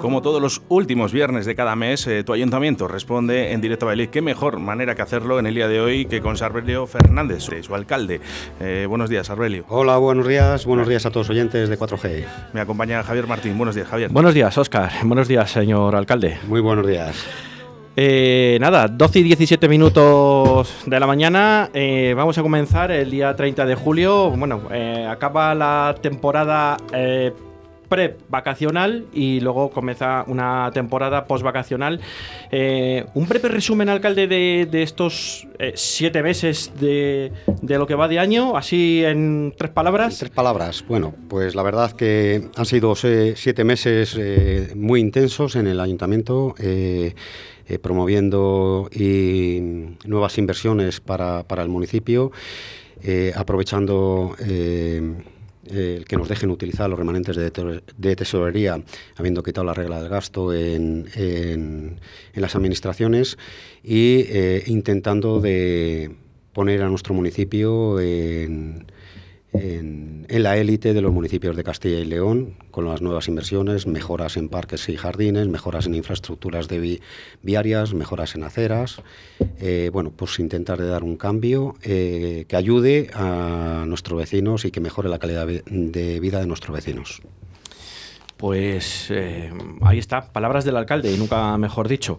Como todos los últimos viernes de cada mes, eh, tu ayuntamiento responde en directo a Beliz. Qué mejor manera que hacerlo en el día de hoy que con Sarbelio Fernández, su alcalde. Eh, buenos días, Sarbelio. Hola, buenos días. Buenos días a todos los oyentes de 4G. Me acompaña Javier Martín. Buenos días, Javier. Buenos días, Óscar. Buenos días, señor alcalde. Muy buenos días. Eh, nada, 12 y 17 minutos de la mañana. Eh, vamos a comenzar el día 30 de julio. Bueno, eh, acaba la temporada eh, pre-vacacional y luego comienza una temporada post-vacacional. Eh, un breve resumen, alcalde, de, de estos eh, siete meses de, de lo que va de año, así en tres palabras. Tres palabras. Bueno, pues la verdad que han sido se- siete meses eh, muy intensos en el ayuntamiento. eh, eh, promoviendo nuevas inversiones para, para el municipio, eh, aprovechando eh, el que nos dejen utilizar los remanentes de, te- de tesorería, habiendo quitado la regla del gasto en, en- en las administraciones y eh, intentando de poner a nuestro municipio en, en- la élite de los municipios de Castilla y León, con las nuevas inversiones, mejoras en parques y jardines, mejoras en infraestructuras de vi- viarias, mejoras en aceras. Eh, bueno, pues intentar de dar un cambio eh, que ayude a nuestros vecinos y que mejore la calidad de vida de nuestros vecinos. Pues eh, ahí está, palabras del alcalde, y nunca mejor dicho.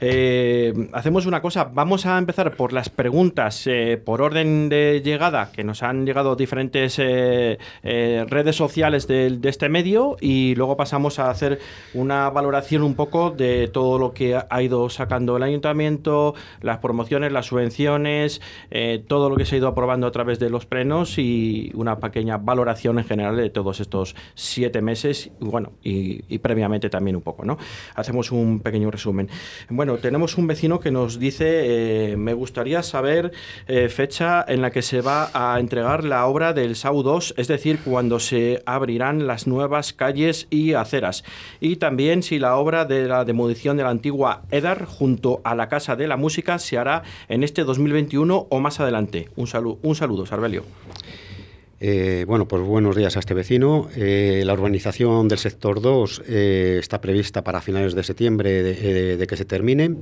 Eh, hacemos una cosa, vamos a empezar por las preguntas eh, por orden de llegada, que nos han llegado diferentes redes sociales de, este medio, y luego pasamos a hacer una valoración un poco de todo lo que ha ido sacando el ayuntamiento, las promociones, las subvenciones, todo lo que se ha ido aprobando a través de los plenos y una pequeña valoración en general de todos estos siete meses. Y, previamente también un poco, ¿no? Hacemos un pequeño resumen. Bueno, tenemos un vecino que nos dice, eh, me gustaría saber eh, fecha en la que se va a entregar la obra del SAU 2, es decir, cuando se abrirán las nuevas calles y aceras. Y también si la obra de la demolición de la antigua EDAR junto a la Casa de la Música se hará en este 2021 o más adelante. Un, salu- un saludo, Sarbelio. Eh, bueno, pues buenos días a este vecino. Eh, la urbanización del sector 2 eh, está prevista para finales de septiembre de, que se termine.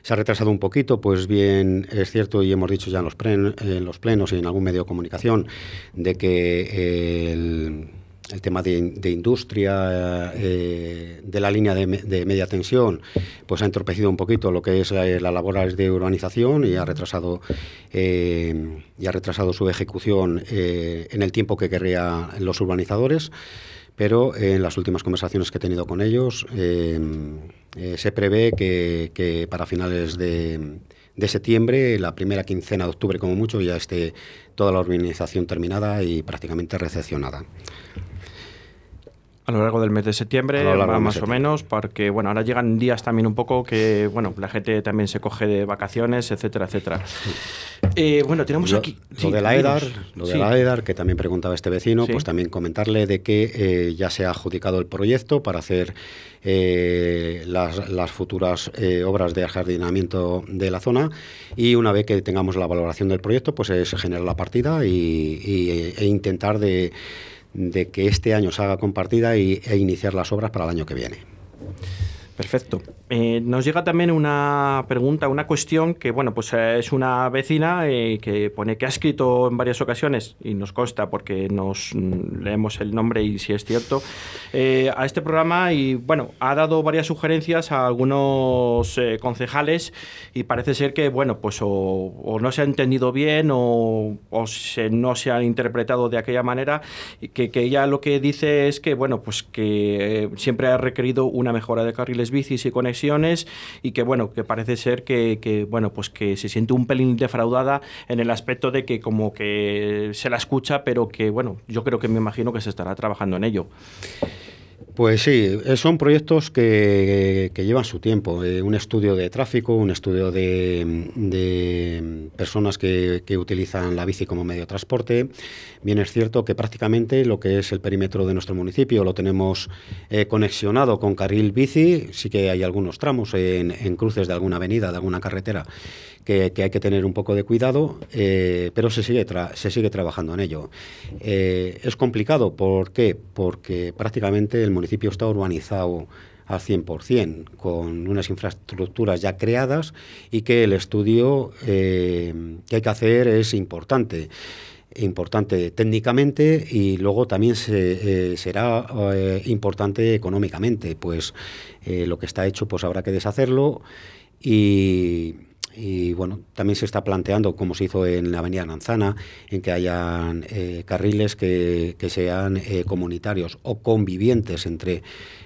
Se ha retrasado un poquito, pues bien es cierto y hemos dicho ya en los, en los plenos y en algún medio de comunicación de que el, el tema de, industria eh, de la línea de, me- de media tensión pues ha entorpecido un poquito lo que es eh, las labores de urbanización y ha retrasado eh, y ha retrasado su ejecución eh, en el tiempo que querrían los urbanizadores pero en las últimas conversaciones que he tenido con ellos se prevé que, que para finales de, de septiembre, la primera quincena de octubre como mucho, ya esté toda la urbanización terminada y prácticamente recepcionada. A lo largo del mes de septiembre, más de o menos, porque bueno, ahora llegan días también un poco que bueno, la gente también se coge de vacaciones, etcétera, etcétera. Eh, bueno, tenemos Lo, aquí. lo sí, de la. EDAR, lo de Sí. la EDAR, que también preguntaba este vecino, Sí. pues también comentarle de que eh, ya se ha adjudicado el proyecto para hacer eh, las, las futuras eh, obras de ajardinamiento de la zona y una vez que tengamos la valoración del proyecto, pues eh, se genera la partida y, y- e intentar de, de que este año se haga con partida y, e iniciar las obras para el año que viene. Perfecto. Eh, nos llega también una pregunta, una cuestión que, bueno, pues eh, es una vecina eh, que pone que ha escrito en varias ocasiones, y nos consta porque nos mm, leemos el nombre y si es cierto, eh, a este programa y, bueno, ha dado varias sugerencias a algunos eh, concejales y parece ser que, bueno, pues o, o no se ha entendido bien o, o se- no se ha interpretado de aquella manera que, que ella lo que dice es que, bueno, pues que eh, siempre ha requerido una mejora de carriles bicis y conexiones y que, bueno, que parece ser que, que, bueno, pues que se siente un pelín defraudada en el aspecto de que como que se la escucha, pero que, bueno, yo creo que me imagino que se estará trabajando en ello. Pues sí, eh, son proyectos que, llevan su tiempo. eh, un estudio de tráfico, un estudio de, de personas que, utilizan la bici como medio de transporte. Bien es cierto que prácticamente lo que es el perímetro de nuestro municipio lo tenemos eh, conexionado con carril bici. Sí que hay algunos tramos en cruces de alguna avenida, de alguna carretera, que, hay que tener un poco de cuidado, eh, pero se sigue, se sigue trabajando en ello. Eh, es complicado, ¿por qué? Porque prácticamente el municipio está urbanizado al 100%, con unas infraestructuras ya creadas y que el estudio eh, que hay que hacer es importante importante técnicamente y luego también será importante económicamente pues lo que está hecho pues habrá que deshacerlo y, y bueno, también se está planteando, como se hizo en la Avenida Nanzana, en que hayan eh, carriles que, sean eh, comunitarios o convivientes entre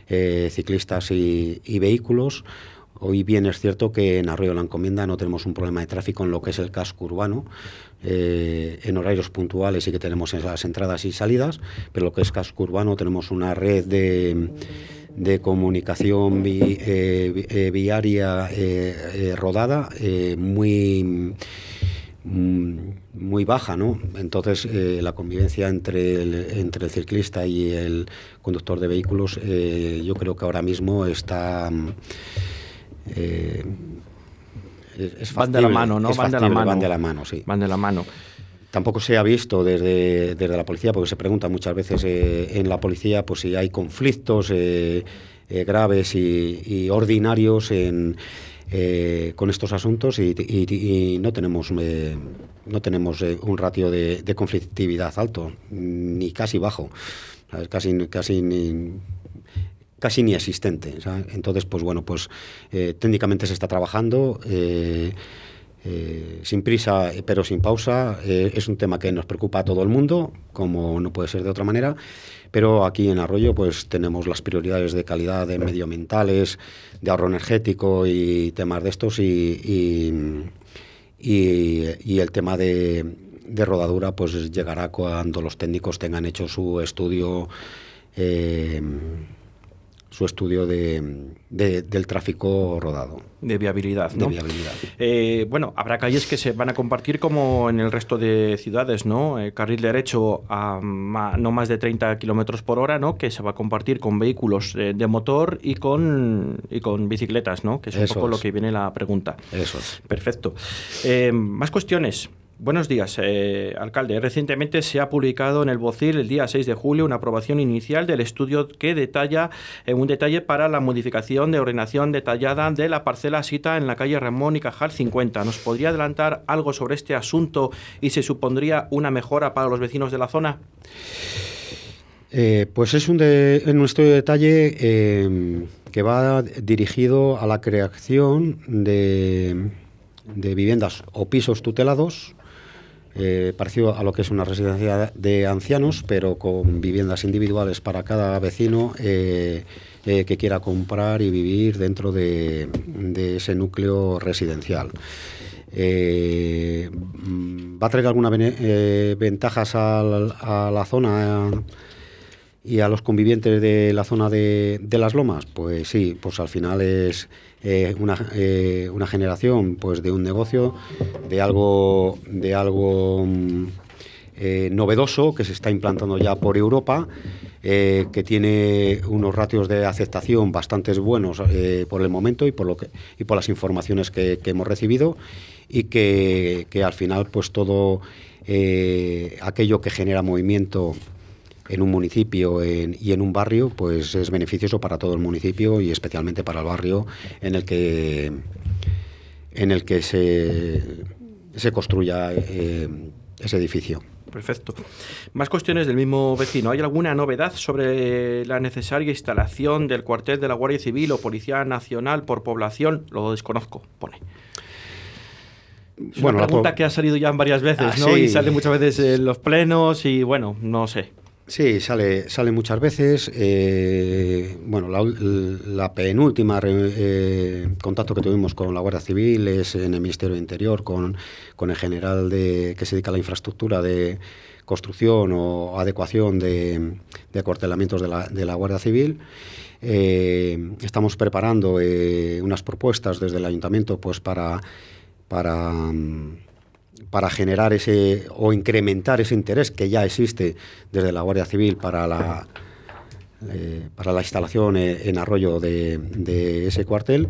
eh, ciclistas y, vehículos. Hoy bien es cierto que en Arroyo de la Encomienda no tenemos un problema de tráfico en lo que es el casco urbano. en horarios puntuales sí que tenemos las entradas y salidas, pero lo que es casco urbano tenemos una red de de comunicación eh, eh, viaria eh, rodada muy mm, muy baja, ¿no? Entonces la convivencia entre el, entre el ciclista y el conductor de vehículos, yo creo que ahora mismo está es, van de la mano, ¿no? van, de la mano. van de la mano, sí. Van de la mano. Tampoco se ha visto desde, desde la policía, porque se pregunta muchas veces eh, en la policía pues, si hay conflictos eh, eh, graves y, ordinarios con estos asuntos y, no tenemos, no tenemos un ratio de, conflictividad alto, ni casi bajo, casi, casi ni, casi ni existente. Entonces, pues bueno, pues técnicamente se está trabajando. Eh, sin prisa pero sin pausa. Eh, es un tema que nos preocupa a todo el mundo, como no puede ser de otra manera, pero aquí en Arroyo pues tenemos las prioridades de calidad de medioambientales, de ahorro energético y temas de estos y, y, el tema de, rodadura pues llegará cuando los técnicos tengan hecho su estudio. Eh, su estudio de, del tráfico rodado. De viabilidad, ¿no? De viabilidad. Eh, bueno, habrá calles que se van a compartir como en el resto de ciudades, ¿no? El carril derecho a no más de 30 kilómetros por hora, ¿no? Que se va a compartir con vehículos eh, de motor y con, y con bicicletas, ¿no? Que es un poco lo que viene la pregunta. Eso es. Perfecto. Eh, más cuestiones. Buenos días, eh, alcalde. Recientemente se ha publicado en el BOCIL el día 6 de julio una aprobación inicial del estudio que detalla eh, un detalle para la modificación de ordenación detallada de la parcela cita en la calle Ramón y Cajal 50. ¿Nos podría adelantar algo sobre este asunto y se supondría una mejora para los vecinos de la zona? Eh, pues es un, de, un estudio de detalle que va dirigido a la creación de viviendas o pisos tutelados eh, parecido a lo que es una residencia de ancianos, pero con viviendas individuales para cada vecino eh, eh, que quiera comprar y vivir dentro de, ese núcleo residencial. ¿Va a traer algunas ventajas a la zona? Y a los convivientes de la zona de, las lomas, pues sí, pues al final es eh, eh, una, generación pues de un negocio, de algo, de algo mm, eh, novedoso que se está implantando ya por Europa, que tiene unos ratios de aceptación bastante buenos por el momento y por, lo que, y por las informaciones que, hemos recibido y que, que, al final pues todo aquello que genera movimiento en un municipio y en un barrio, pues es beneficioso para todo el municipio y especialmente para el barrio en el que, en el que se, se construya eh, ese edificio. Perfecto. Más cuestiones del mismo vecino. ¿Hay alguna novedad sobre la necesaria instalación del cuartel de la Guardia Civil o Policía Nacional por población? Lo desconozco, pone. Es bueno, una pregunta que ha salido ya varias veces, ah, ¿no? Y sale muchas veces en los plenos y bueno, no sé. Sí, sale, sale muchas veces. Eh, bueno, la, penúltima eh, contacto que tuvimos con la Guardia Civil es en el Ministerio de Interior con, con el general de, que se dedica a la infraestructura de construcción o adecuación de, de acuartelamientos de la, de la Guardia Civil. Eh, estamos preparando unas propuestas desde el ayuntamiento pues para, para mm, para generar ese o incrementar ese interés que ya existe desde la Guardia Civil para la, eh, para la instalación en Arroyo de, ese cuartel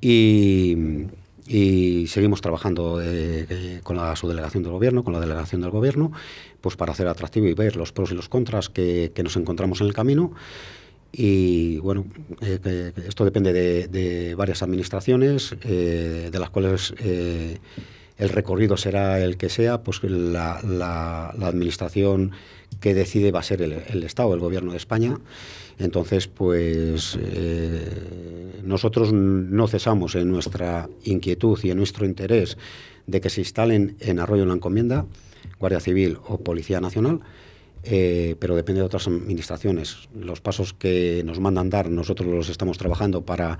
y, seguimos trabajando eh, con la subdelegación del gobierno, con la delegación del gobierno, pues para hacer atractivo y ver los pros y los contras que, nos encontramos en el camino. Y bueno, eh, esto depende de, varias administraciones, de las cuales el recorrido será el que sea, pues la, administración que decide va a ser el, Estado, el Gobierno de España. Entonces, pues eh, nosotros no cesamos en nuestra inquietud y en nuestro interés de que se instalen en Arroyo la Encomienda, Guardia Civil o Policía Nacional, eh, pero depende de otras administraciones. Los pasos que nos mandan dar, nosotros los estamos trabajando para,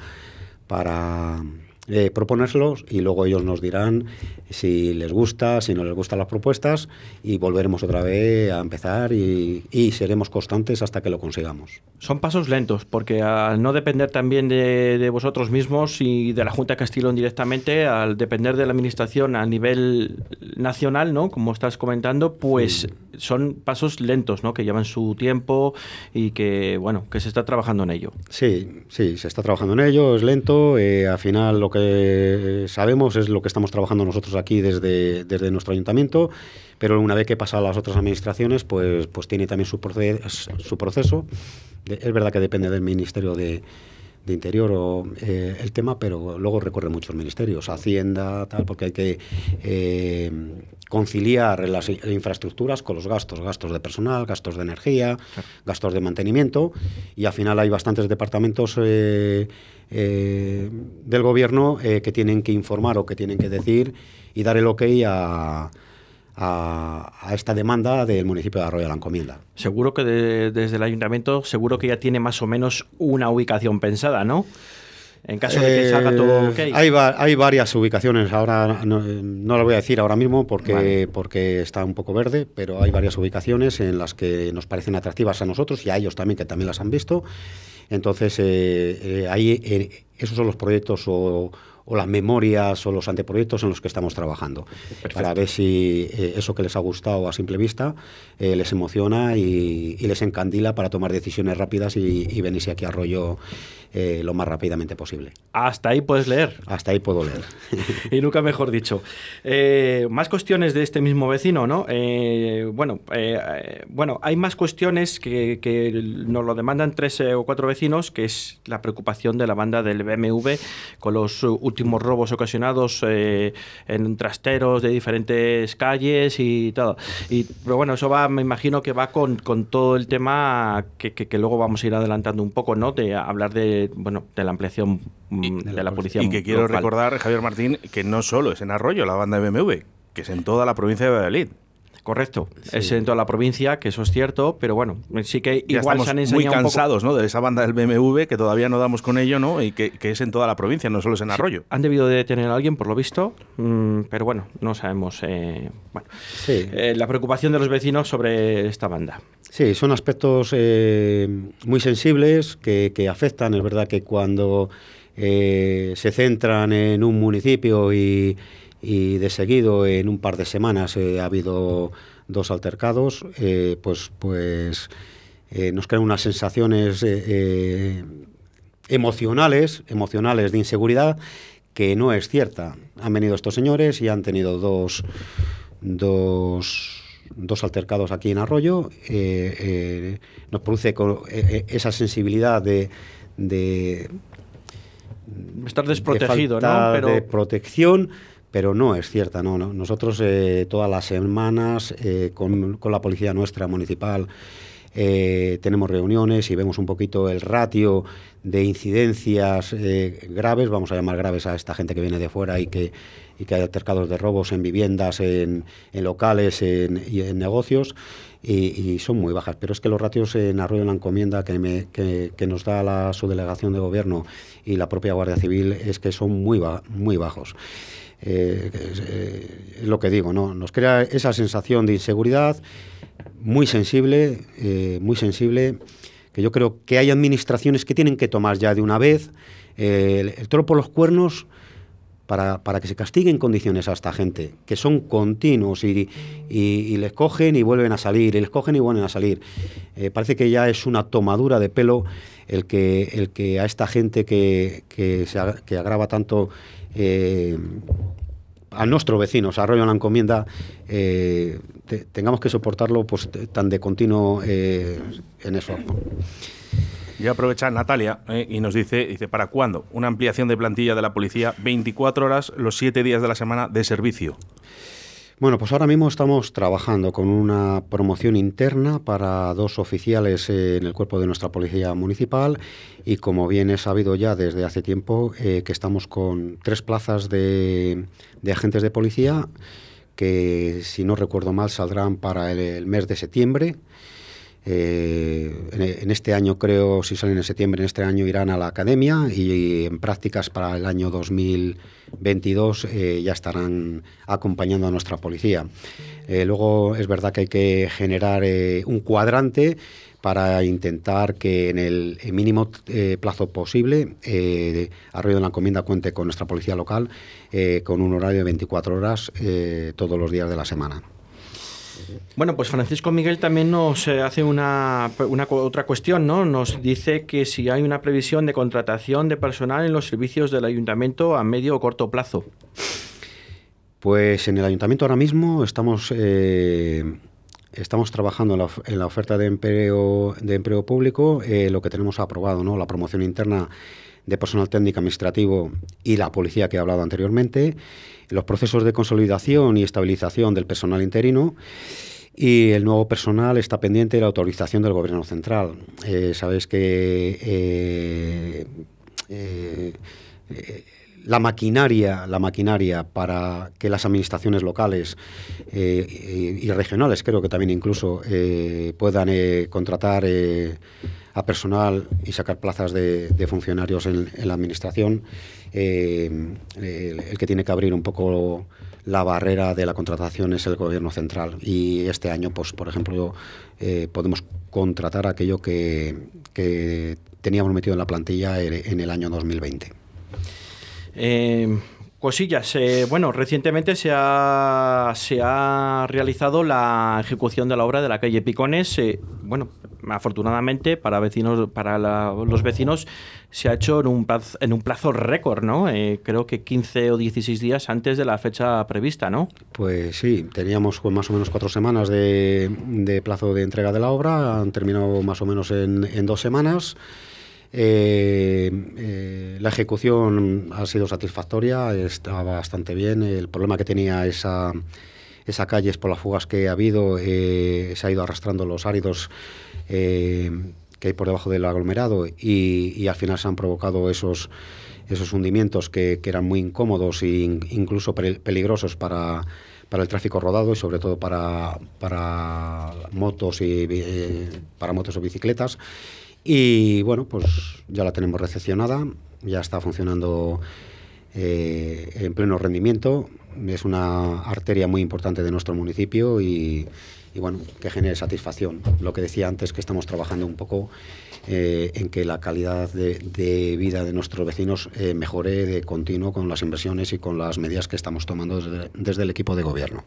para eh, proponérselos y luego ellos nos dirán si les gusta, si no les gustan las propuestas y volveremos otra vez a empezar y, seremos constantes hasta que lo consigamos. Son pasos lentos porque al no depender también de, vosotros mismos y de la Junta de Castillón directamente, al depender de la Administración a nivel nacional, ¿no? como estás comentando, pues son pasos lentos ¿no? que llevan su tiempo y que, bueno, que se está trabajando en ello. Sí, sí, se está trabajando en ello, es lento, eh, al final lo que sabemos es lo que estamos trabajando nosotros aquí desde, desde nuestro ayuntamiento, pero una vez que pasa a las otras administraciones, pues, pues tiene también su, su proceso. Es verdad que depende del Ministerio de, Interior o eh, el tema, pero luego recorre muchos ministerios, Hacienda, tal, porque hay que eh, conciliar las infraestructuras con los gastos, gastos de personal, gastos de energía, gastos de mantenimiento, y al final hay bastantes departamentos eh, del gobierno que tienen que informar o que tienen que decir y dar el ok a, a, esta demanda del municipio de Arroyo de la Encomienda. Seguro que desde el ayuntamiento, seguro que ya tiene más o menos una ubicación pensada, ¿no? En caso de que salga todo ok. Hay, hay varias ubicaciones, ahora no, lo voy a decir ahora mismo porque, porque está un poco verde, pero hay varias ubicaciones en las que nos parecen atractivas a nosotros y a ellos también, que también las han visto. Entonces, eh, eh, ahí, eh, esos son los proyectos o, las memorias o los anteproyectos en los que estamos trabajando. Para ver si eso que les ha gustado a simple vista les emociona y, les encandila para tomar decisiones rápidas y, y venirse aquí a rollo eh, lo más rápidamente posible. Hasta ahí puedes leer. Hasta ahí puedo leer. y nunca mejor dicho. Eh, más cuestiones de este mismo vecino, ¿no? Eh, bueno, bueno, hay más cuestiones que, nos lo demandan tres o cuatro vecinos, que es la preocupación de la banda del BMW con los últimos robos ocasionados en trasteros de diferentes calles y todo. Y, pero bueno, eso va, me imagino que va con, todo el tema que, que luego vamos a ir adelantando un poco, ¿no? De hablar de bueno, de la ampliación mm, de, la, policía. Y que quiero recordar, Javier Martín, que no solo es en Arroyo la banda de BMW, que es en toda la provincia de Valladolid. Correcto, es en toda la provincia, que eso es cierto, pero bueno, sí que igual se han enseñado muy cansados ¿no? de esa banda del BMW, que todavía no damos con ello, ¿no? y que, es en toda la provincia, no solo es en Arroyo. han debido de detener a alguien, por lo visto, mm, pero bueno, no sabemos. Eh, bueno, eh, la preocupación de los vecinos sobre esta banda. Sí, son aspectos eh, muy sensibles que, afectan. Es verdad que cuando eh, se centran en un municipio y, de seguido en un par de semanas eh, ha habido dos altercados, pues, pues nos crean unas sensaciones emocionales, emocionales de inseguridad que no es cierta. Han venido estos señores y han tenido dos, dos dos altercados aquí en Arroyo, eh, eh, nos produce eh, esa sensibilidad de, de estar desprotegido, de ¿no? Pero... de protección, pero no es cierta, no. Nosotros todas las semanas con, con, la policía nuestra municipal tenemos reuniones y vemos un poquito el ratio de incidencias graves, vamos a llamar graves a esta gente que viene de fuera y que y que hay altercados de robos en viviendas, en, locales y en negocios. Y, son muy bajas. Pero es que los ratios en Arroyo de la Encomienda que, que, nos da la subdelegación de gobierno y la propia Guardia Civil es que son muy bajos. Eh, eh, es, lo que digo, ¿no? Nos crea esa sensación de inseguridad muy sensible, eh, muy sensible, que yo creo que hay administraciones que tienen que tomar ya de una vez el, el toro por los cuernos para, para, que se castigue en condiciones a esta gente, que son continuos y, y, les cogen y vuelven a salir, y les cogen y vuelven a salir. Eh, parece que ya es una tomadura de pelo el que, el que a esta gente que, que, agrava tanto a nuestros vecinos, Arroyo la Encomienda, tengamos que soportarlo pues, tan de continuo en eso. Y aprovecha Natalia eh, y nos dice, dice, ¿para cuándo? Una ampliación de plantilla de la policía, 24 horas los 7 días de la semana de servicio. Bueno, pues ahora mismo estamos trabajando con una promoción interna para dos oficiales en el cuerpo de nuestra policía municipal. Y como bien he sabido ya desde hace tiempo eh, que estamos con tres plazas de, agentes de policía que si no recuerdo mal saldrán para el mes de septiembre eh, en, este año creo, si salen en septiembre, en este año irán a la academia y, en prácticas para el año 2022 eh, ya estarán acompañando a nuestra policía. Eh, luego es verdad que hay que generar un cuadrante para intentar que en el mínimo plazo posible Arroyo de la Encomienda cuente con nuestra policía local con un horario de 24 horas todos los días de la semana. Bueno, pues Francisco Miguel también nos eh, hace una, otra cuestión, ¿no? Nos dice que si hay una previsión de contratación de personal en los servicios del ayuntamiento a medio o corto plazo. Pues en el ayuntamiento ahora mismo estamos, eh, estamos trabajando en la, oferta de empleo, de empleo público, eh, lo que tenemos aprobado, ¿no? La promoción interna de personal técnico administrativo y la policía que he hablado anteriormente, los procesos de consolidación y estabilización del personal interino y el nuevo personal está pendiente de la autorización del Gobierno Central. Eh, Sabéis que eh, eh, la maquinaria, la maquinaria para que las administraciones locales y, regionales, creo que también incluso, puedan contratar a personal y sacar plazas de, funcionarios en, la administración, el, que tiene que abrir un poco la barrera de la contratación es el gobierno central y este año, pues por ejemplo, eh, podemos contratar aquello que, teníamos metido en la plantilla en el año 2020. Eh, cosillas. Eh, bueno, recientemente se ha, se ha realizado la ejecución de la obra de la calle Picones. bueno, afortunadamente para vecinos, para los vecinos se ha hecho en un plazo, en un plazo récord, ¿no? Eh, creo que 15 o 16 días antes de la fecha prevista, ¿no? Pues sí, teníamos más o menos cuatro semanas de, plazo de entrega de la obra, han terminado más o menos en, dos semanas. Eh, eh, la ejecución ha sido satisfactoria, está bastante bien. El problema que tenía esa, esa calle es por las fugas que ha habido, se ha ido arrastrando los áridos eh, que hay por debajo del aglomerado y, al final se han provocado esos, esos hundimientos que, eran muy incómodos e incluso peligrosos para, para el tráfico rodado y sobre todo para, para motos y eh, para motos o bicicletas. Y bueno, pues ya la tenemos recepcionada, ya está funcionando eh, en pleno rendimiento. Es una arteria muy importante de nuestro municipio y, y bueno, que genere satisfacción. Lo que decía antes, que estamos trabajando un poco eh, en que la calidad de, vida de nuestros vecinos eh, mejore de continuo con las inversiones y con las medidas que estamos tomando desde, el equipo de gobierno.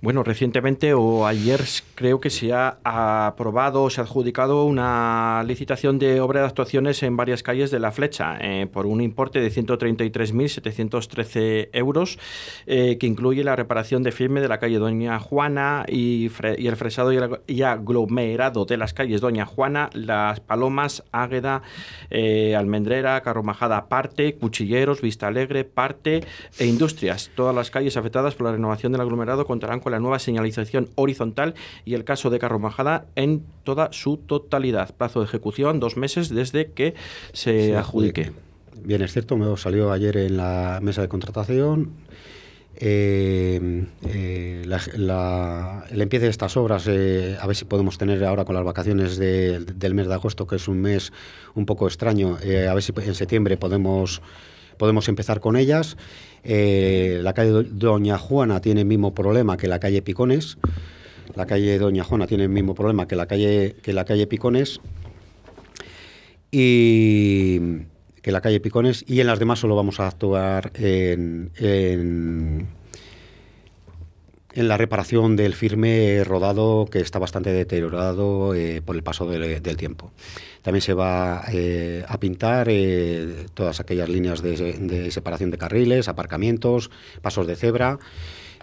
Bueno, recientemente o ayer creo que se ha aprobado, se ha adjudicado una licitación de obra de actuaciones en varias calles de La Flecha eh, por un importe de 133.713 euros que incluye la reparación de firme de la calle Doña Juana y, el fresado y, y aglomerado de las calles Doña Juana, las Palomas, Águeda, eh, Almendrera, Carromajada parte, Cuchilleros, Vista Alegre parte e Industrias. Todas las calles afectadas por la renovación del aglomerado contarán con la nueva señalización horizontal y el caso de Carromajada en toda su totalidad. Plazo de ejecución dos meses desde que se, adjudique. Bien, es cierto, me salió ayer en la mesa de contratación eh, eh, el empiece de estas obras, eh, a ver si podemos tener ahora con las vacaciones del mes de agosto, que es un mes un poco extraño, a ver si en septiembre podemos, podemos empezar con ellas. la calle Doña Juana tiene el mismo problema que la calle Picones. La calle Doña Juana tiene el mismo problema que la calle, que la calle Picones. Y que la calle Picones, y en las demás solo vamos a actuar en, en, la reparación del firme rodado que está bastante deteriorado eh, por el paso del, tiempo. También se va eh, a pintar eh, todas aquellas líneas de, separación de carriles, aparcamientos, pasos de cebra.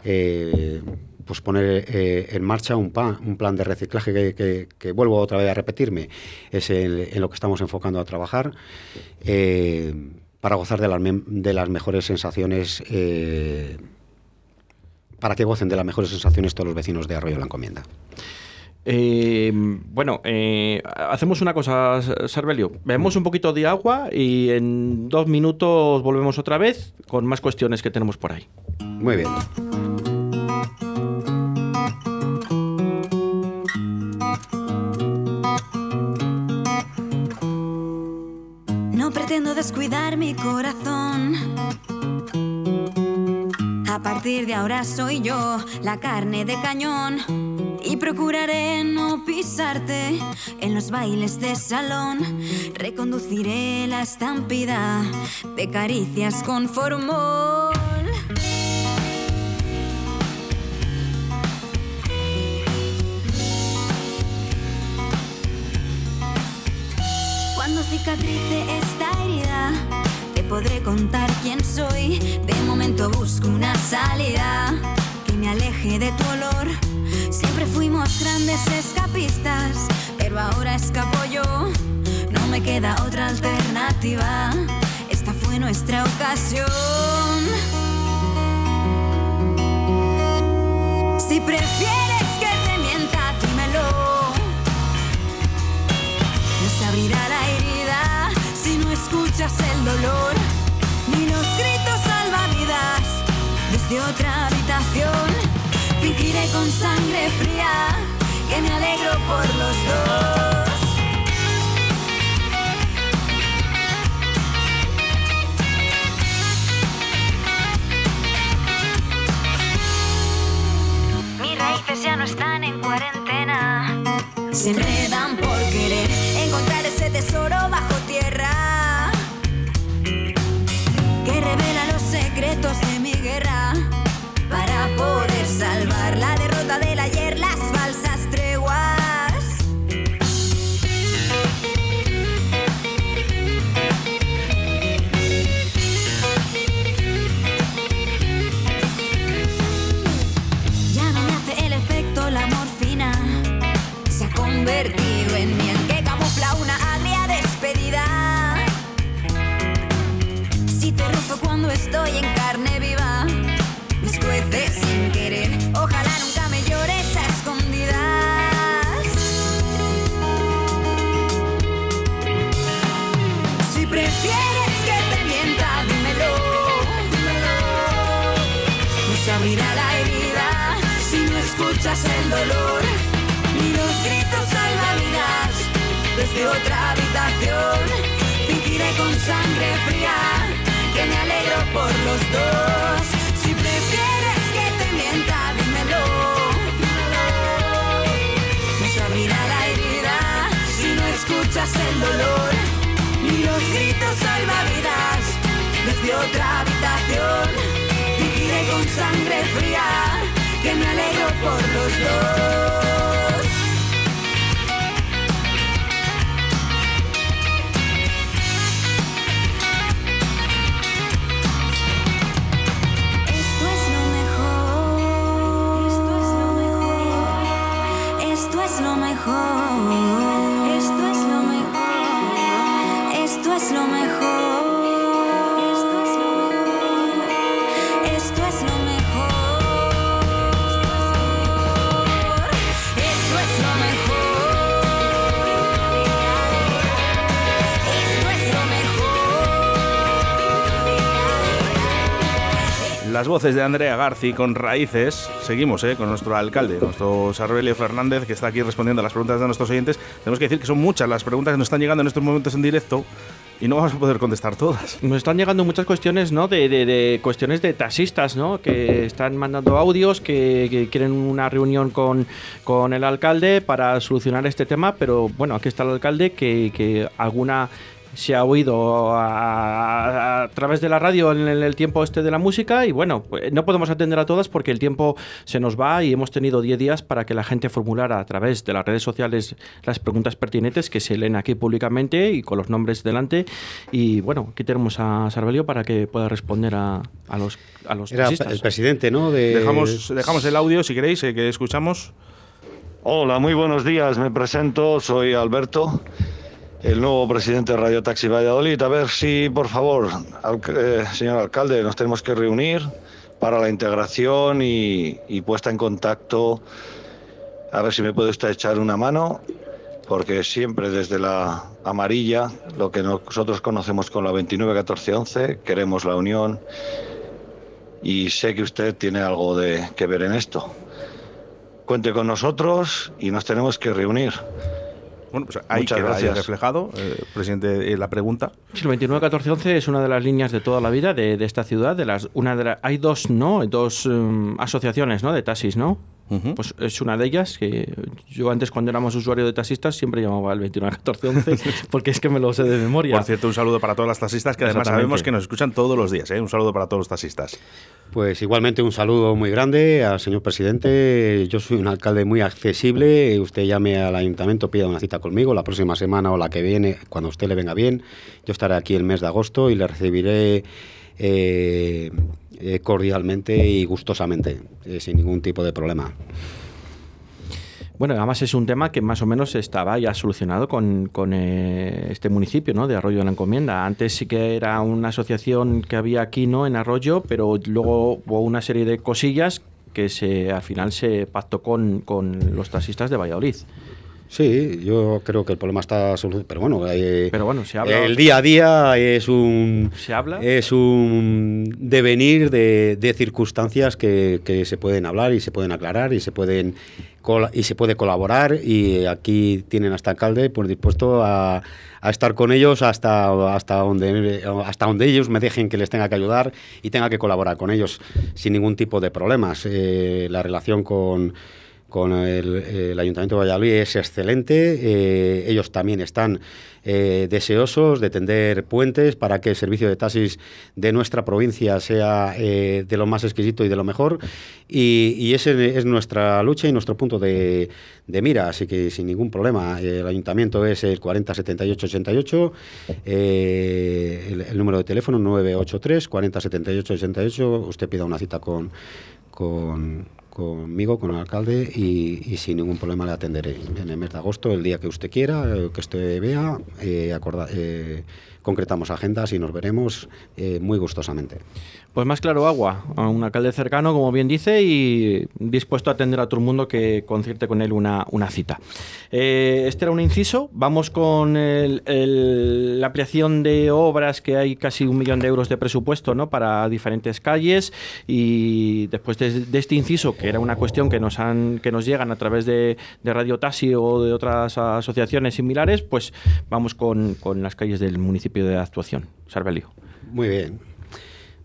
Pues poner en marcha un, plan de reciclaje que, vuelvo otra vez a repetirme, es en lo que estamos enfocando a trabajar para gozar de las mejores sensaciones para que gocen de las mejores sensaciones todos los vecinos de Arroyo la Encomienda. Eh, bueno, eh, hacemos una cosa, Sarbelio. Bebemos un poquito de agua y en dos minutos volvemos otra vez con más cuestiones que tenemos por ahí. Muy bien. No pretendo descuidar mi corazón a partir de ahora soy yo la carne de cañón y procuraré no pisarte en los bailes de salón. Reconduciré la estampida de caricias con formol. Cuando cicatrice esta herida podré contar quién soy. De momento busco una salida que me aleje de tu olor. Siempre fuimos grandes escapistas, pero ahora escapo yo. No me queda otra alternativa. Esta fue nuestra ocasión. Si prefieres que te mienta, dímelo. No se abrirá la herida si no escuchas el dolor ni los gritos salvavidas desde otra habitación. Con sangre fría que me alegro por los dos. Mis raíces ya no están en cuarentena. Se enredan por dolor ni los gritos salvavidas desde otra habitación. Fingiré con sangre fría que me alegro por los dos. Si prefieres que te mienta, dímelo. Se abrirá la herida si no escuchas el dolor ni los gritos salvavidas desde otra habitación. Fingiré con sangre fría que me alegro por los dos. Esto es lo mejor. Esto es lo mejor. Esto es lo mejor. Esto es lo mejor. Esto es lo mejor. Las voces de Andrea Garci con raíces. Seguimos eh, con nuestro alcalde, nuestro Sarbelio Fernández, que está aquí respondiendo a las preguntas de nuestros oyentes. Tenemos que decir que son muchas las preguntas que nos están llegando en estos momentos en directo y no vamos a poder contestar todas. Nos están llegando muchas cuestiones, ¿no? De, de- de cuestiones de taxistas, ¿no? Que están mandando audios, que, que quieren una reunión con, con el alcalde para solucionar este tema, pero bueno, aquí está el alcalde que, que alguna se ha oído a, través de la radio en el, tiempo este de la música y bueno, pues, no podemos atender a todas porque el tiempo se nos va y hemos tenido 10 días para que la gente formulara a través de las redes sociales las preguntas pertinentes que se leen aquí públicamente y con los nombres delante y bueno, aquí tenemos a Sarbelio para que pueda responder a, los a los Era el presidente, ¿no? Dejamos, dejamos el audio si queréis, eh, que escuchamos. Hola, muy buenos días. Me presento, soy Alberto, el nuevo presidente de Radio Taxi Valladolid. A ver si, por favor, eh, señor alcalde, nos tenemos que reunir para la integración y, puesta en contacto. A ver si me puede usted echar una mano, porque siempre desde la amarilla, lo que nosotros conocemos con la 291411, queremos la unión y sé que usted tiene algo de que ver en esto cuente con nosotros y nos tenemos que reunir. Bueno, pues ahí Muchas queda reflejado, eh, presidente, eh, la pregunta. Sí, el 291411 es una de las líneas de toda la vida de, esta ciudad. De las, una de hay dos, ¿no? Dos um, asociaciones, ¿no? De taxis, ¿no? Pues es una de ellas que yo antes cuando éramos usuarios de taxistas siempre llamaba el 291411 porque es que me lo sé de memoria. Por cierto, un saludo para todas las taxistas que además sabemos que nos escuchan todos los días. ¿eh? Un saludo para todos los taxistas. Pues igualmente un saludo muy grande al señor presidente. Yo soy un alcalde muy accesible. Usted llame al ayuntamiento, pida una cita conmigo la próxima semana o la que viene, cuando a usted le venga bien. Yo estaré aquí el mes de agosto y le recibiré eh, eh, cordialmente y gustosamente, eh, sin ningún tipo de problema. Bueno, además es un tema que más o menos estaba ya solucionado con, con este municipio, ¿no? De Arroyo de la Encomienda. Antes sí que era una asociación que había aquí, ¿no? En Arroyo, pero luego hubo una serie de cosillas que se al final se pactó con, con los taxistas de Valladolid. Sí, yo creo que el problema está solucionado. Pero bueno, eh, pero bueno se habla, el día a día es un, ¿Se habla? Es un devenir de, de circunstancias que, que, se pueden hablar y se pueden aclarar y se pueden y se puede colaborar. Y aquí tienen hasta alcalde pues, dispuesto a, a estar con ellos hasta, hasta, donde, hasta donde ellos me dejen que les tenga que ayudar y tenga que colaborar con ellos sin ningún tipo de problemas. Eh, la relación con con el, Ayuntamiento de Valladolid es excelente. Eh, ellos también están eh, deseosos de tender puentes para que el servicio de taxis de nuestra provincia sea eh, de lo más exquisito y de lo mejor. Y, y ese es nuestra lucha y nuestro punto de, mira. Así que sin ningún problema. El Ayuntamiento es el 407888. El, el, número de teléfono 983 407888. Usted pida una cita con, con conmigo, con el alcalde y, sin ningún problema le atenderé en el mes de agosto, el día que usted quiera, eh, que usted vea, eh, eh, concretamos agendas y nos veremos muy gustosamente. Pues más claro agua, a un alcalde cercano, como bien dice, y dispuesto a atender a todo el mundo que concierte con él una, una cita. Eh, este era un inciso. Vamos con la ampliación de obras, que hay casi un millón de euros de presupuesto ¿no? para diferentes calles. Y después de, este inciso, que era una cuestión que nos, han, que nos llegan a través de, Radio Tasi o de otras asociaciones similares, pues vamos con, con las calles del municipio de actuación. Sarbelio. Muy bien.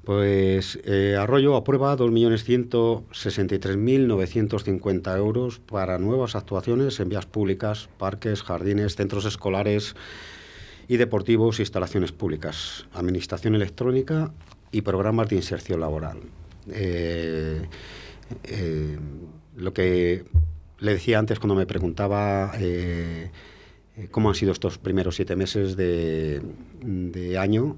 Pues eh, Arroyo aprueba 2.163.950 euros para nuevas actuaciones en vías públicas, parques, jardines, centros escolares y deportivos, instalaciones públicas, administración electrónica y programas de inserción laboral. Eh, eh, lo que le decía antes cuando me preguntaba cómo han sido estos primeros siete meses de año,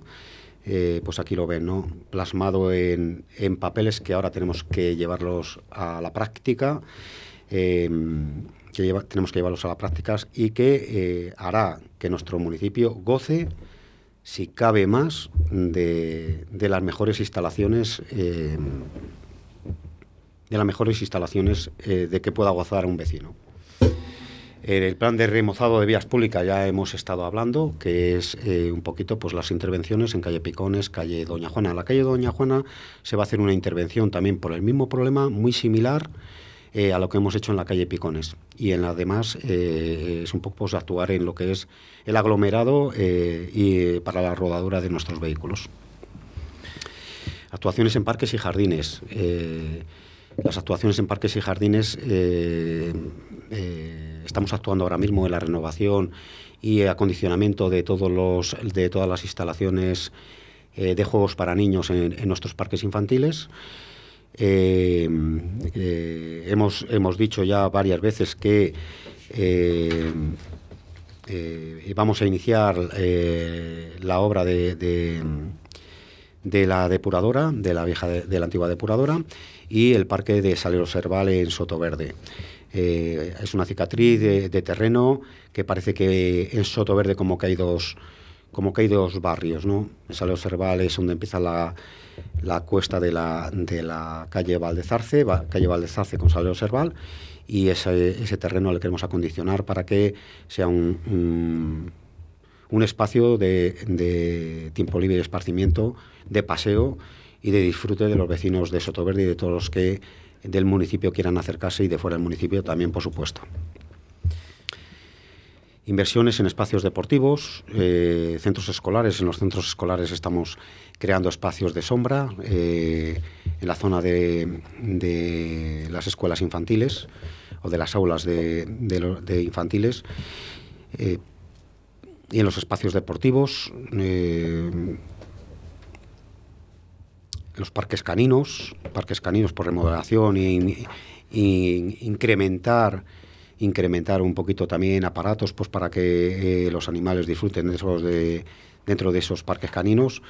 eh, pues aquí lo ven, ¿no? Plasmado en, papeles que ahora tenemos que llevarlos a la práctica, em, que tenemos que llevarlos a y que eh, hará que nuestro municipio goce, si cabe más, de, las mejores instalaciones. Em, de las mejores instalaciones eh, de que pueda gozar un vecino. En el plan de remozado de vías públicas ya hemos estado hablando, que es eh, un poquito pues las intervenciones en calle Picones, calle Doña Juana. En la calle Doña Juana se va a hacer una intervención también por el mismo problema, muy similar eh, a lo que hemos hecho en la calle Picones. Y en las demás eh, es un poco pues, actuar en lo que es el aglomerado y para la rodadura de nuestros vehículos. Actuaciones en parques y jardines. las actuaciones en parques y jardines Estamos actuando ahora mismo en la renovación y acondicionamiento de, todos los, de todas las instalaciones eh, de juegos para niños en, nuestros parques infantiles. Eh, eh, hemos, hemos dicho ya varias veces que vamos a iniciar la obra de, de, la depuradora, de la vieja de, la antigua depuradora, y el parque de Salero Serval en Sotoverde. Es una cicatriz de, terreno que parece que en Sotoverde como que hay dos, como que hay dos barrios, ¿no? Saleo Serval es donde empieza la, la cuesta de la, de la calle Valdezarce, calle Valdezarce con Saleo Serval, y ese, ese, terreno le queremos acondicionar para que sea un, un, espacio de, de, tiempo libre de esparcimiento, de paseo y de disfrute de los vecinos de Sotoverde y de todos los que del municipio quieran acercarse y de fuera del municipio también, por supuesto. Inversiones en espacios deportivos, eh, centros escolares. En los centros escolares estamos creando espacios de sombra eh, en la zona de, las escuelas infantiles o de las aulas de, infantiles. Eh, y en los espacios deportivos, los parques caninos, parques caninos por remodelación e incrementar incrementar un poquito también aparatos pues para que eh, los animales disfruten de esos de, dentro de esos parques caninos.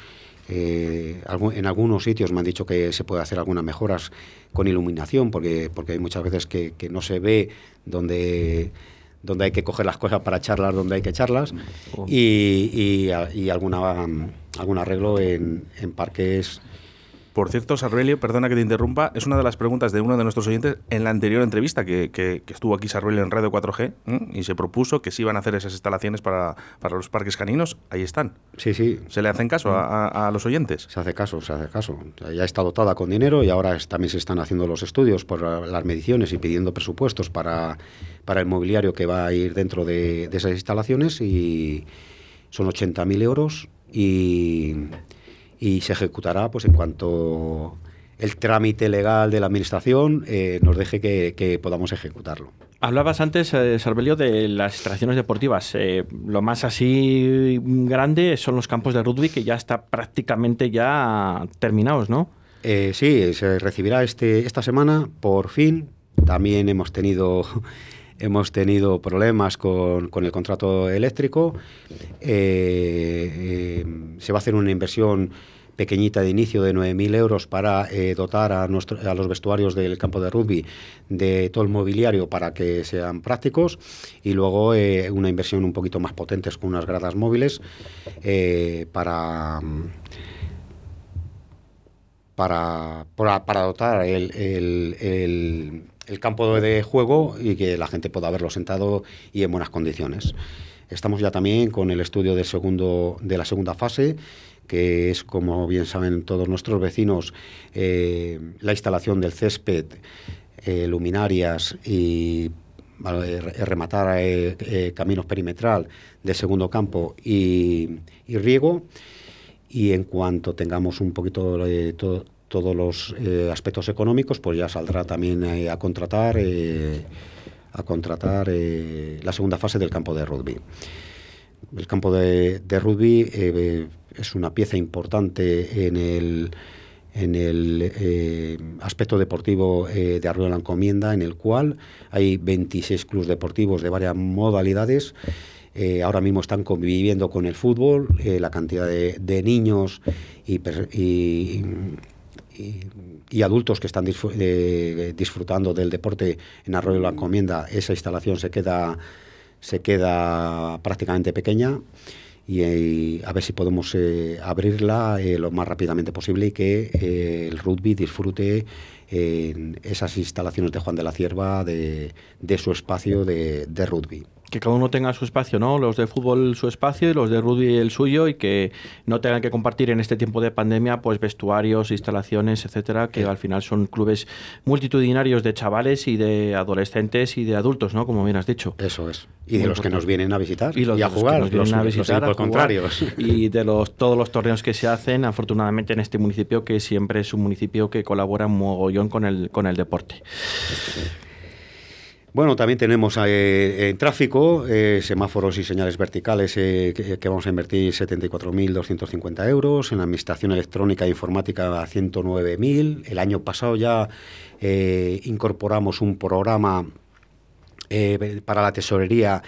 Eh, en algunos sitios me han dicho que se puede hacer algunas mejoras con iluminación, porque, porque hay muchas veces que, no se ve donde, donde hay que coger las cosas para echarlas donde hay que echarlas, oh. y, y, alguna, algún arreglo en, en parques por cierto, Sarbelio, perdona que te interrumpa, es una de las preguntas de uno de nuestros oyentes en la anterior entrevista que, que, estuvo aquí Sarbelio en Radio 4G y se propuso que si iban a hacer esas instalaciones para, para, los parques caninos. Ahí están. Sí, sí. ¿Se le hacen caso a, a, los oyentes? Se hace caso, se hace caso. Ya está dotada con dinero y ahora también se están haciendo los estudios por las mediciones y pidiendo presupuestos para, para el mobiliario que va a ir dentro de, de esas instalaciones y son 80.000 euros y y se ejecutará pues en cuanto el trámite legal de la administración eh, nos deje que, podamos ejecutarlo. Hablabas antes, eh, Sarbelio, de las instalaciones deportivas. Eh, lo más así grande son los campos de rugby que ya está prácticamente ya terminados, ¿no? sí, se recibirá este, esta semana, por fin. También hemos tenido hemos tenido problemas con, con el contrato eléctrico. Eh, eh, se va a hacer una inversión pequeñita de inicio de 9.000 euros para eh, dotar a, nuestro, a, los vestuarios del campo de rugby de todo el mobiliario para que sean prácticos y luego una inversión un poquito más potente con unas gradas móviles para, para, para, dotar el el campo de juego y que la gente pueda verlo sentado y en buenas condiciones. Estamos ya también con el estudio del segundo, de la segunda fase, que es, como bien saben todos nuestros vecinos, eh, la instalación del césped, eh, luminarias y rematar eh, caminos perimetral del segundo campo y, y, riego. Y en cuanto tengamos un poquito todo, todos los eh, aspectos económicos, pues ya saldrá también eh, a contratar, eh, a contratar la segunda fase del campo de rugby. El campo de, rugby es una pieza importante en el, en el aspecto deportivo de Arroyo de la Encomienda, en el cual hay 26 clubes deportivos de varias modalidades. ahora mismo están conviviendo con el fútbol, la cantidad de, niños y, y y, adultos que están disfrutando del deporte en Arroyo la Encomienda, esa instalación se queda, se queda prácticamente pequeña. Y, a ver si podemos eh, abrirla eh, lo más rápidamente posible y que eh, el rugby disfrute en esas instalaciones de Juan de la Cierva de, su espacio de rugby que cada uno tenga su espacio, ¿no? Los de fútbol su espacio y los de rugby el suyo y que no tengan que compartir en este tiempo de pandemia pues vestuarios, instalaciones, etcétera, que al final son clubes multitudinarios de chavales y de adolescentes y de adultos, ¿no? Como bien has dicho. Eso es. Y de los que nos vienen a visitar y, a jugar, los, vienen a visitar, a contrarios. Y de los todos los torneos que se hacen, afortunadamente en este municipio que siempre es un municipio que colabora mogollón con el con el deporte. Bueno, también tenemos eh, en tráfico eh, semáforos y señales verticales eh, que, vamos a invertir 74.250 euros, en administración electrónica e informática 109.000. El año pasado ya incorporamos un programa para la tesorería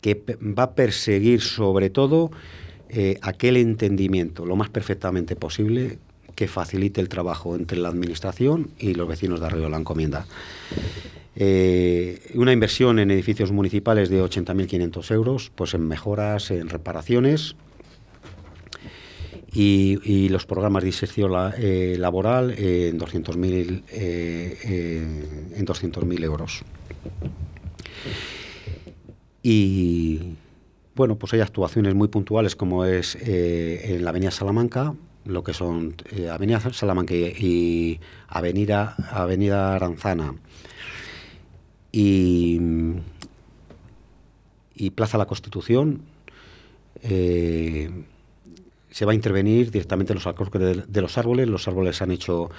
que va a perseguir sobre todo aquel entendimiento lo más perfectamente posible que facilite el trabajo entre la administración y los vecinos de Arroyo de la Encomienda. Eh, una inversión en edificios municipales de 80.500 euros, pues en mejoras, en reparaciones y, los programas de inserción eh, laboral en 200.000 eh, en 200.000 euros. Y bueno, pues hay actuaciones muy puntuales como es en la Avenida Salamanca, lo que son Avenida Salamanca y, Avenida, Avenida Aranzana y, Plaza La Constitución eh, se va a intervenir directamente en los alcorques de, los árboles. Los árboles se han hecho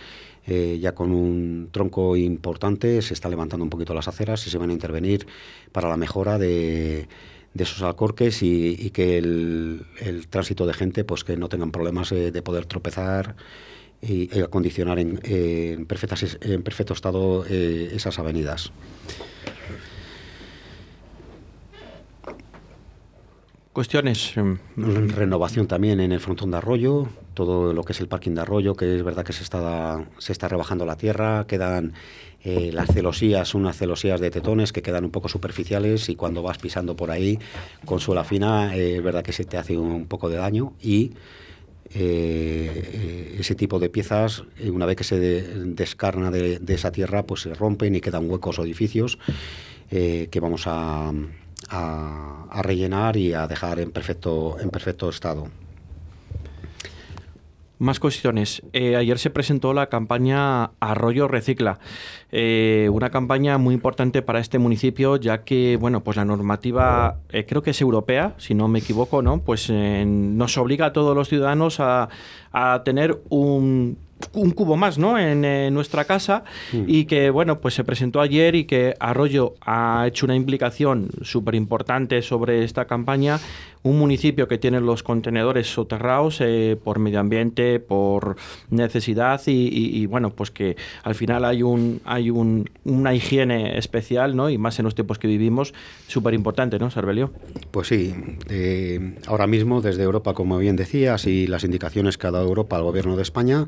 eh, ya con un tronco importante, se están levantando un poquito las aceras y se van a intervenir para la mejora de, esos alcorques y, que el, tránsito de gente pues que no tengan problemas eh, de poder tropezar y, acondicionar en, en, perfectas, en perfecto estado eh, esas avenidas. Cuestiones. Em, renovación también en el frontón de Arroyo, todo lo que es el parking de Arroyo, que es verdad que se está, se está rebajando la tierra, quedan eh, las celosías, unas celosías de tetones que quedan un poco superficiales y cuando vas pisando por ahí con suela fina, eh, es verdad que se te hace un poco de daño y eh, ese tipo de piezas, eh, una vez que se descarna de, esa tierra, pues se rompen y quedan huecos o edificios eh, que vamos a, a, rellenar y a dejar en perfecto, en perfecto estado. Más cuestiones. Eh, ayer se presentó la campaña Arroyo Recicla, eh, una campaña muy importante para este municipio, ya que bueno, pues la normativa eh, creo que es europea, si no me equivoco, ¿no? Pues nos obliga a todos los ciudadanos a, a tener un un cubo más ¿no? en, nuestra casa mm. y que bueno pues se presentó ayer y que Arroyo ha hecho una implicación súper importante sobre esta campaña un municipio que tiene los contenedores soterrados eh, por medio ambiente por necesidad y, bueno pues que al final hay un hay un, una higiene especial ¿no? y más en los tiempos que vivimos súper importante ¿no Sarbelio? Pues sí eh, ahora mismo desde Europa como bien decías y las indicaciones que ha dado Europa al gobierno de España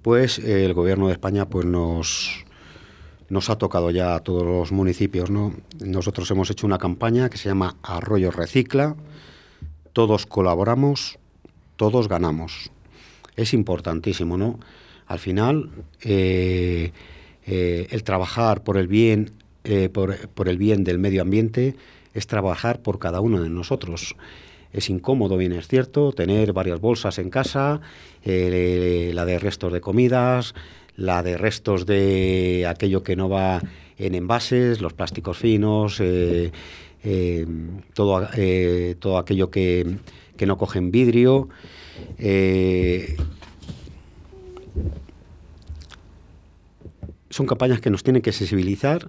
pues eh, el gobierno de España pues nos, nos ha tocado ya a todos los municipios. ¿no? Nosotros hemos hecho una campaña que se llama Arroyo Recicla, todos colaboramos, todos ganamos. Es importantísimo, ¿no? Al final, eh, eh, el trabajar por el bien, por, por el bien del medio ambiente es trabajar por cada uno de nosotros. Es incómodo, bien es cierto, tener varias bolsas en casa, eh, la de restos de comidas, la de restos de aquello que no va en envases, los plásticos finos, eh, eh, todo, todo aquello que, que, no cogen vidrio. son campañas que nos tienen que sensibilizar,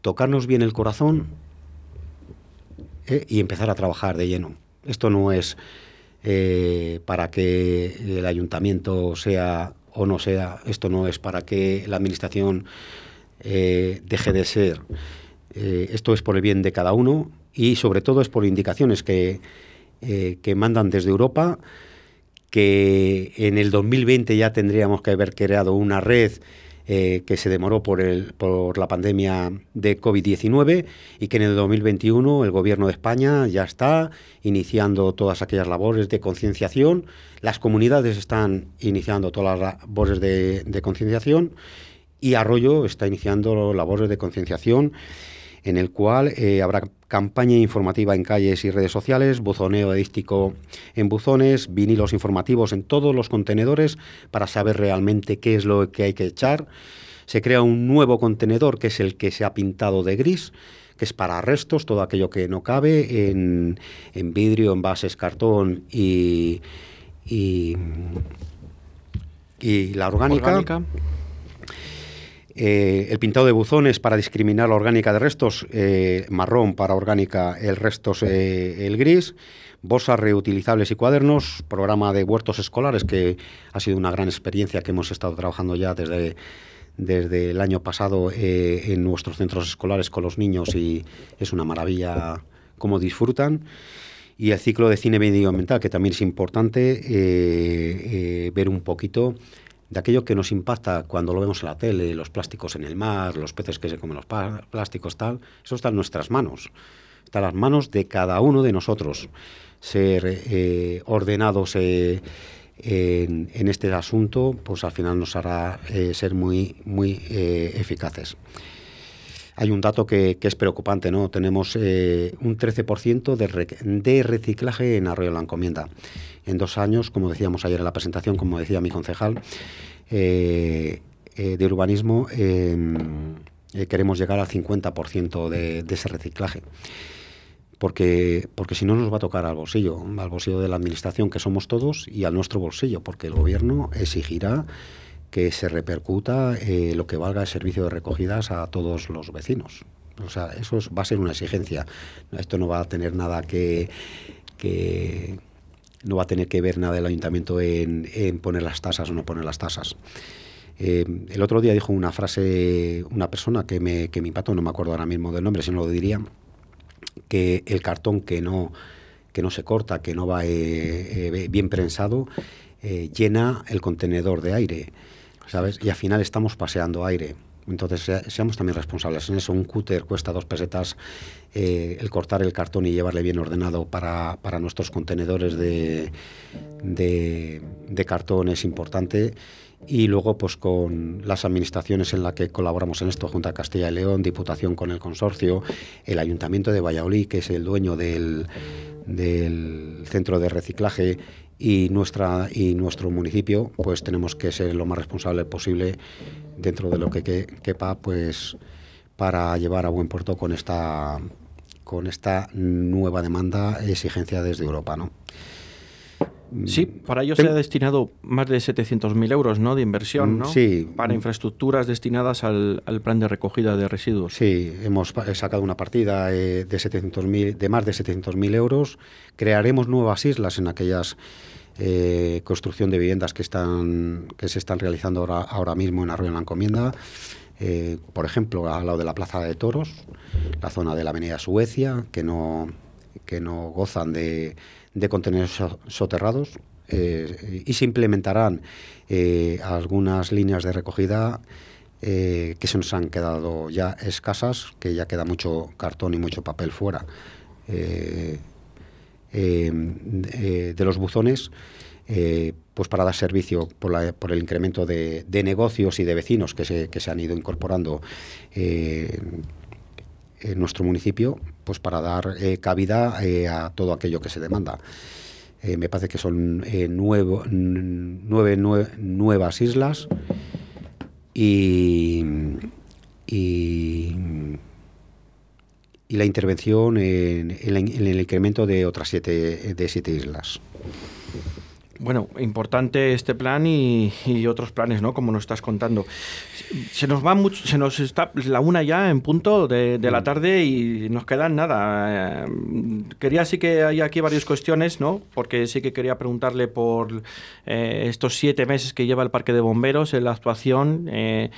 tocarnos bien el corazón y empezar a trabajar de lleno. Esto no es eh, para que el ayuntamiento sea o no sea, esto no es para que la administración eh, deje de ser. Eh, esto es por el bien de cada uno y sobre todo es por indicaciones que, que mandan desde Europa, que en el 2020 ya tendríamos que haber creado una red eh, que se demoró por, el, por la pandemia de COVID-19 y que en el 2021 el Gobierno de España ya está iniciando todas aquellas labores de concienciación, las comunidades están iniciando todas las labores de concienciación y Arroyo está iniciando labores de concienciación en el cual eh, habrá campaña informativa en calles y redes sociales, buzoneo edístico en buzones, vinilos informativos en todos los contenedores para saber realmente qué es lo que hay que echar. Se crea un nuevo contenedor que es el que se ha pintado de gris, que es para restos, todo aquello que no cabe en, vidrio, envases, cartón y, y, la orgánica. Eh, el pintado de buzones para discriminar la orgánica de restos, eh, marrón para orgánica, el restos el gris, bolsas reutilizables y cuadernos, programa de huertos escolares que ha sido una gran experiencia que hemos estado trabajando ya desde desde el año pasado en nuestros centros escolares con los niños y es una maravilla cómo disfrutan. Y el ciclo de cine medioambiental, que también es importante eh, eh, ver un poquito de aquello que nos impacta cuando lo vemos en la tele, los plásticos en el mar, los peces que se comen los plásticos, tal, eso está en nuestras manos, está en las manos de cada uno de nosotros, ser eh, ordenados en, en, este asunto, pues al final nos hará ser muy, muy eficaces hay un dato que, es preocupante, ¿no? Tenemos eh, un 13% de, reciclaje en Arroyo la Encomienda. En dos años, como decíamos ayer en la presentación, como decía mi concejal eh, eh, de urbanismo, em, queremos llegar al 50% de, de ese reciclaje porque, porque si no nos va a tocar al bolsillo, al bolsillo de la administración que somos todos y al nuestro bolsillo, porque el gobierno exigirá que se repercuta eh, lo que valga el servicio de recogidas a todos los vecinos. O sea, eso va a ser una exigencia. Esto no va a tener nada que, no va a tener que ver nada el ayuntamiento en, poner las tasas o no poner las tasas. Eh, el otro día dijo una frase una persona que me, que me impactó, no me acuerdo ahora mismo del nombre, si no lo diría, que el cartón que no, que no se corta, que no va eh, bien prensado, llena el contenedor de aire. ¿sabes? Y al final estamos paseando aire. Entonces, seamos también responsables en eso. Un cúter cuesta dos pesetas. Eh, el cortar el cartón y llevarle bien ordenado para, para nuestros contenedores de, de, cartón es importante. Y luego, pues con las administraciones en las que colaboramos en esto, Junta de Castilla y León, Diputación con el consorcio, el Ayuntamiento de Valladolid, que es el dueño del, del centro de reciclaje y nuestra y nuestro municipio pues tenemos que ser lo más responsable posible dentro de lo que, quepa pues para llevar a buen puerto con esta con esta nueva demanda exigencia desde Europa no Sí, para ello se ha destinado más de 700.000 euros ¿no? de inversión mm, ¿no? sí. para infraestructuras destinadas al, plan de recogida de residuos. Sí, hemos sacado una partida eh, de, 700 de más de 700.000 euros. Crearemos nuevas islas en aquellas eh, construcción de viviendas que, están, que se están realizando ahora, ahora mismo en Arroyo de la Encomienda. Eh, por ejemplo, al lado de la Plaza de Toros, la zona de la Avenida Suecia, que no, que no gozan de, de contenedores soterrados. Eh, y se implementarán algunas líneas de recogida que se nos han quedado ya escasas, que ya queda mucho cartón y mucho papel fuera. Eh, de los buzones, eh, pues para dar servicio por, el incremento de, negocios y de vecinos que se, que se han ido incorporando eh, en nuestro municipio, pues para dar cabida a todo aquello que se demanda. me parece que son nuevo, nueve, nuevas islas y, y la intervención en, el incremento de otras siete, de siete islas. Bueno, importante este plan y, otros planes, ¿no? Como nos estás contando. Se nos va mucho, se nos está la una ya en punto de, la mm. tarde y nos quedan nada. Eh, quería sí que hay aquí varias cuestiones, ¿no? Porque sí que quería preguntarle por eh, estos siete meses que lleva el Parque de Bomberos en la actuación. Eh,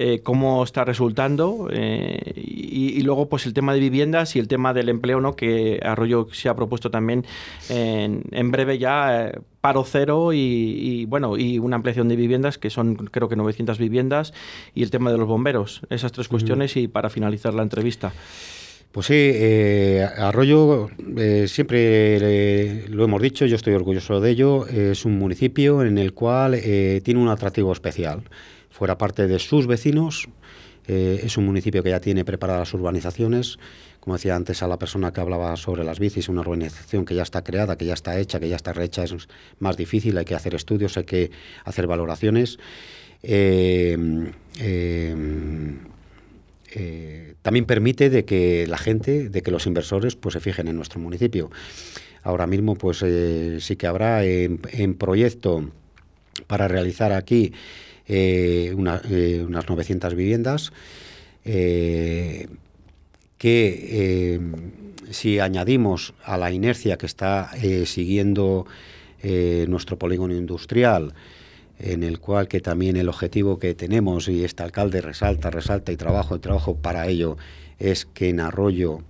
eh, cómo está resultando eh, y, luego pues el tema de viviendas y el tema del empleo, ¿no? que Arroyo se ha propuesto también en, breve ya eh, paro cero y, bueno y una ampliación de viviendas que son creo que 900 viviendas y el tema de los bomberos. Esas tres cuestiones y para finalizar la entrevista. Pues sí, Arroyo, siempre lo hemos dicho, yo estoy orgulloso de ello, es un municipio en el cual tiene un atractivo especial fuera parte de sus vecinos. Eh, es un municipio que ya tiene preparadas urbanizaciones. Como decía antes a la persona que hablaba sobre las bicis, una urbanización que ya está creada, que ya está hecha, que ya está rehecha, es más difícil, hay que hacer estudios, hay que hacer valoraciones. Eh, eh, también permite de que la gente, de que los inversores pues, se fijen en nuestro municipio. Ahora mismo pues sí que habrá en proyecto para realizar aquí eh, unas 900 viviendas, que si añadimos a la inercia que está siguiendo nuestro polígono industrial, en el cual que también el objetivo que tenemos y este alcalde resalta, resalta y trabajo y trabajo para ello es que en Arroyo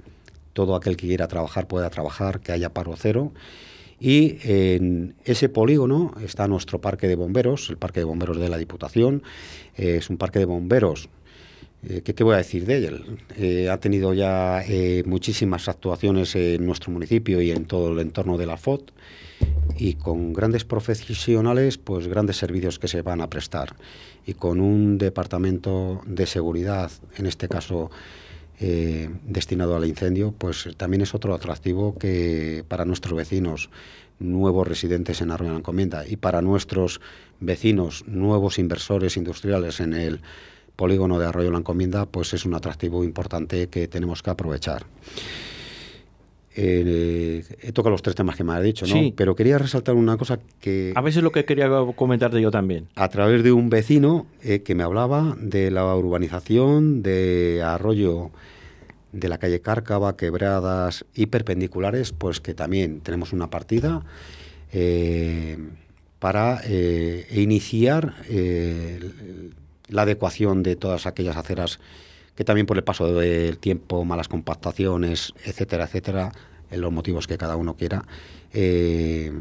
todo aquel que quiera trabajar pueda trabajar, que haya paro cero. Y en ese polígono está nuestro parque de bomberos, el parque de bomberos de la Diputación. Eh, es un parque de bomberos eh, ¿Qué, voy a decir de él? Eh, ha tenido ya muchísimas actuaciones en nuestro municipio y en todo el entorno de la FOT y con grandes profesionales, pues grandes servicios que se van a prestar. Y con un departamento de seguridad, en este caso eh, destinado al incendio, pues también es otro atractivo que para nuestros vecinos, nuevos residentes en Arroyo la Encomienda, y para nuestros vecinos, nuevos inversores industriales en el polígono de Arroyo la Encomienda, pues es un atractivo importante que tenemos que aprovechar. Eh, he tocado los tres temas que me ha dicho, ¿no? Sí. Pero quería resaltar una cosa que... A veces lo que quería comentarte yo también. A través de un vecino eh, que me hablaba de la urbanización de Arroyo de la calle Cárcava, quebradas y perpendiculares, pues que también tenemos una partida eh, para iniciar la adecuación de todas aquellas aceras que también por el paso del tiempo, malas compactaciones, etcétera, etcétera, en los motivos que cada uno quiera, eh,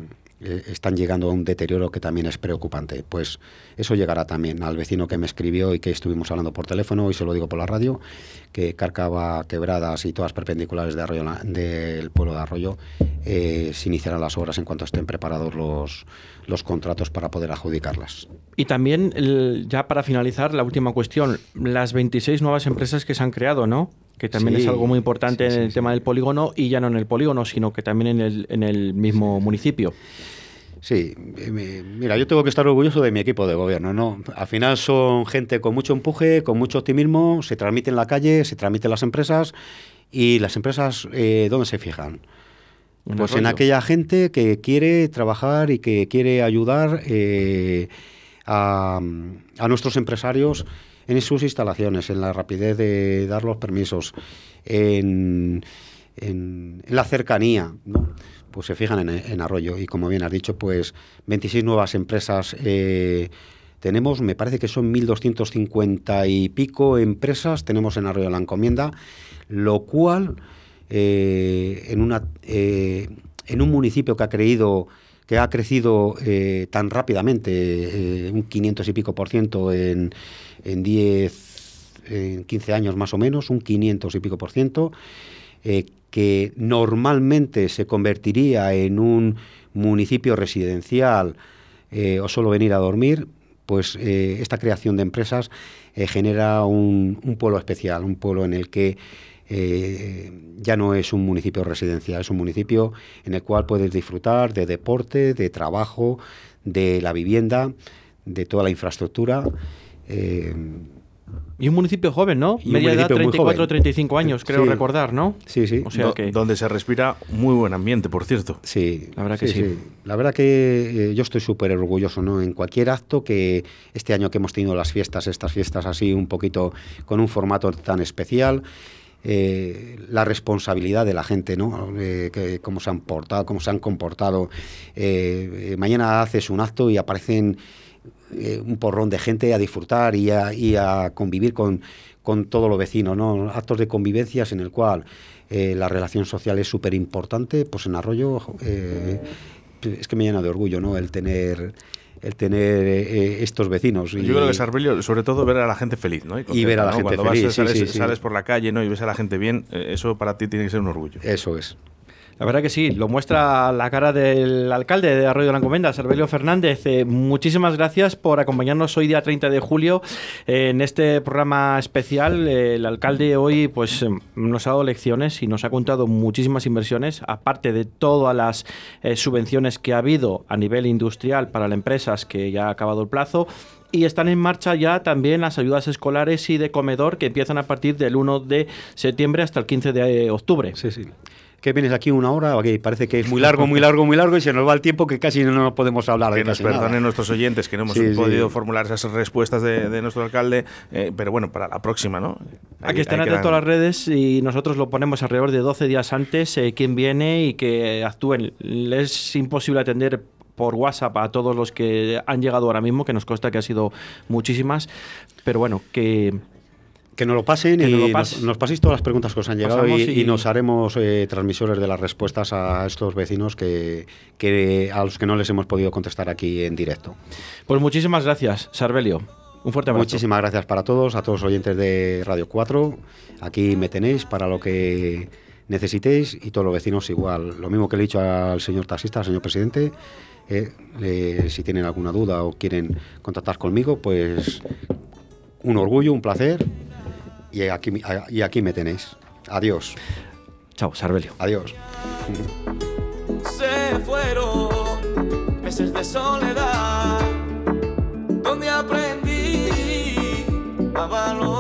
eh, están llegando a un deterioro que también es preocupante. Pues eso llegará también al vecino que me escribió y que estuvimos hablando por teléfono, y se lo digo por la radio, que Carcaba, Quebradas y todas perpendiculares de Arroyo, del pueblo de Arroyo eh, se iniciarán las obras en cuanto estén preparados los, los contratos para poder adjudicarlas. Y también, ya para finalizar, la última cuestión, las 26 nuevas empresas que se han creado, ¿no? que también es algo muy importante en el tema del polígono y ya no en el polígono, sino que también en el, en el mismo municipio. Sí, mira, yo tengo que estar orgulloso de mi equipo de gobierno, ¿no? Al final son gente con mucho empuje, con mucho optimismo, se transmite en la calle, se transmite en las empresas y las empresas, eh, ¿dónde se fijan? pues en aquella gente que quiere trabajar y que quiere ayudar eh, a, a nuestros empresarios en sus instalaciones, en la rapidez de dar los permisos, en, la cercanía, ¿no? Pues se fijan en, Arroyo. Y como bien has dicho, pues 26 nuevas empresas eh, tenemos, me parece que son 1.250 y pico empresas, tenemos en Arroyo la encomienda, lo cual eh, en, una, eh, en un municipio que ha creído que ha crecido tan rápidamente, un 500 y pico por ciento en, en 10, en 15 años más o menos, un 500 y pico por ciento, que normalmente se convertiría en un municipio residencial eh, o solo venir a dormir, pues eh, esta creación de empresas genera un, un, pueblo especial, un pueblo en el que ya no es un municipio residencial, es un municipio en el cual puedes disfrutar de deporte, de trabajo, de la vivienda, de toda la infraestructura eh, y un municipio joven, ¿no? Media edad, 34, 35 años, creo recordar, ¿no? Sí, sí. O sea que... Donde se respira muy buen ambiente, por cierto. Sí, la verdad que sí. La verdad que eh, yo estoy súper orgulloso, ¿no? En cualquier acto que este año que hemos tenido las fiestas, estas fiestas así un poquito con un formato tan especial, eh, la responsabilidad de la gente, ¿no? que, cómo se han portado, cómo se han comportado. mañana haces un acto y aparecen eh, un porrón de gente a disfrutar y a, convivir con, con todos los vecinos, ¿no? Actos de convivencias en el cual eh, la relación social es súper importante, pues en Arroyo eh, es que me llena de orgullo, ¿no? El tener el tener estos vecinos. Yo creo que es Arbelio, sobre todo ver a la gente feliz, ¿no? Y, ver a la gente feliz. sales, sales, por la calle, ¿no? Y ves a la gente bien, eso para ti tiene que ser un orgullo. Eso es. La verdad que sí, lo muestra la cara del alcalde de Arroyo de la Encomenda, Servelio Fernández. Eh, muchísimas gracias por acompañarnos hoy día 30 de julio en este programa especial. el alcalde hoy pues em, nos ha dado lecciones y nos ha contado muchísimas inversiones, aparte de todas las eh, subvenciones que ha habido a nivel industrial para las empresas que ya ha acabado el plazo y están en marcha ya también las ayudas escolares y de comedor que empiezan a partir del 1 de septiembre hasta el 15 de octubre. Sí, sí que vienes aquí una hora, aquí parece que es muy largo, muy largo, muy largo y se nos va el tiempo que casi no nos podemos hablar. Que de nos casi nada. perdonen nuestros oyentes que no hemos Sí, sí. podido formular esas respuestas de, de nuestro alcalde, eh, pero bueno, para la próxima, ¿no? Aquí están Ahí atentos a las redes y nosotros lo ponemos alrededor de 12 días antes eh, quién viene y que actúen. Es imposible atender por WhatsApp a todos los que han llegado ahora mismo, que nos consta que ha sido muchísimas, pero bueno, que Que nos lo pasen Que y nos lo pasen. nos paséis todas las preguntas que os han llegado y, Pasamos y- y nos haremos eh, transmisores de las respuestas a estos vecinos que, que a los que no les hemos podido contestar aquí en directo. pues muchísimas gracias, Sarbelio. Un fuerte abrazo. Muchísimas gracias para todos, a todos los oyentes de Radio 4. Aquí me tenéis para lo que necesitéis y todos los vecinos igual. Lo mismo que le he dicho al señor taxista, al señor presidente. eh, si tienen alguna duda o quieren contactar conmigo, pues un orgullo, un placer y aquí, y aquí me tenéis. Adiós, Chao, Sarbelio. adiós. se fueron meses de soledad, donde aprendí a valorar